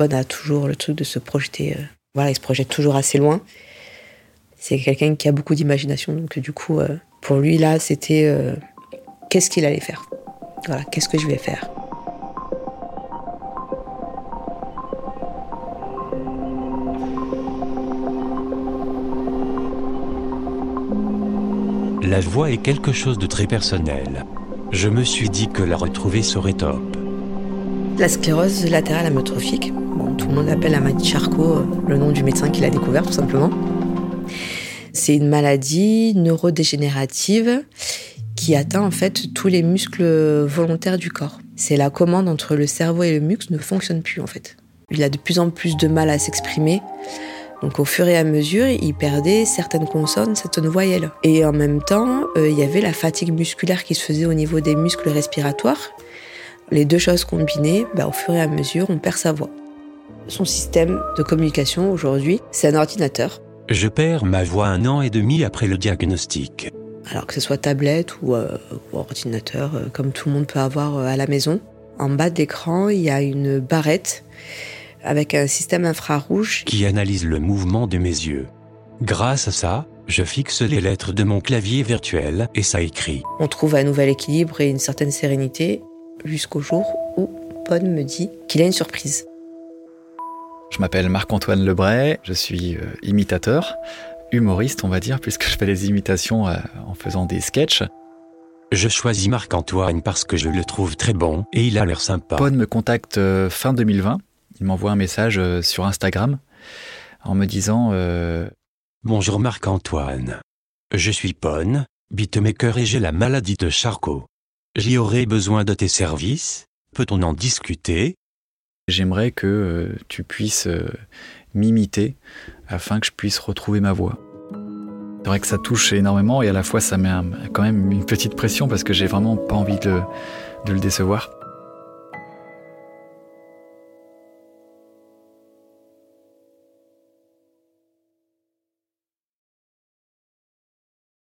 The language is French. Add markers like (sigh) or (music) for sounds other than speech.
A toujours le truc de se projeter. euh, voilà, il se projette toujours assez loin. C'est quelqu'un qui a beaucoup d'imagination, donc du coup, euh, pour lui là, c'était euh, qu'est-ce qu'il allait faire? Voilà, qu'est-ce que je vais faire? La voix est quelque chose de très personnel. Je me suis dit que la retrouver serait top. La sclérose latérale amyotrophique, tout le monde l'appelle la maladie Charcot, euh, le nom du médecin qui l'a découvert tout simplement. C'est une maladie neurodégénérative qui atteint en fait tous les muscles volontaires du corps. C'est la commande entre le cerveau et le muscle ne fonctionne plus en fait. Il a de plus en plus de mal à s'exprimer. Donc au fur et à mesure, il perdait certaines consonnes, certaines voyelles. Et en même temps, euh, il y avait la fatigue musculaire qui se faisait au niveau des muscles respiratoires. Les deux choses combinées, bah, au fur et à mesure, on perd sa voix. Son système de communication aujourd'hui, c'est un ordinateur. Je perds ma voix un an et demi après le diagnostic. Alors que ce soit tablette ou, euh, ou ordinateur, euh, comme tout le monde peut avoir euh, à la maison. En bas de l'écran, il y a une barrette avec un système infrarouge. qui analyse le mouvement de mes yeux. Grâce à ça, je fixe les lettres de mon clavier virtuel et ça écrit. On trouve un nouvel équilibre et une certaine sérénité jusqu'au jour où Pon me dit qu'il a une surprise. Je m'appelle Marc-Antoine Lebray, je suis euh, imitateur, humoriste on va dire, (laughs) puisque je fais des imitations euh, en faisant des sketchs. Je choisis Marc-Antoine parce que je le trouve très bon et il a l'air sympa. Pon me contacte euh, fin 2020, il m'envoie un message euh, sur Instagram en me disant euh, Bonjour Marc-Antoine. Je suis Pon, beatmaker et j'ai la maladie de Charcot. J'y aurais besoin de tes services. Peut-on en discuter? J'aimerais que euh, tu puisses euh, m'imiter afin que je puisse retrouver ma voix. C'est vrai que ça touche énormément et à la fois ça met quand même une petite pression parce que j'ai vraiment pas envie de le décevoir.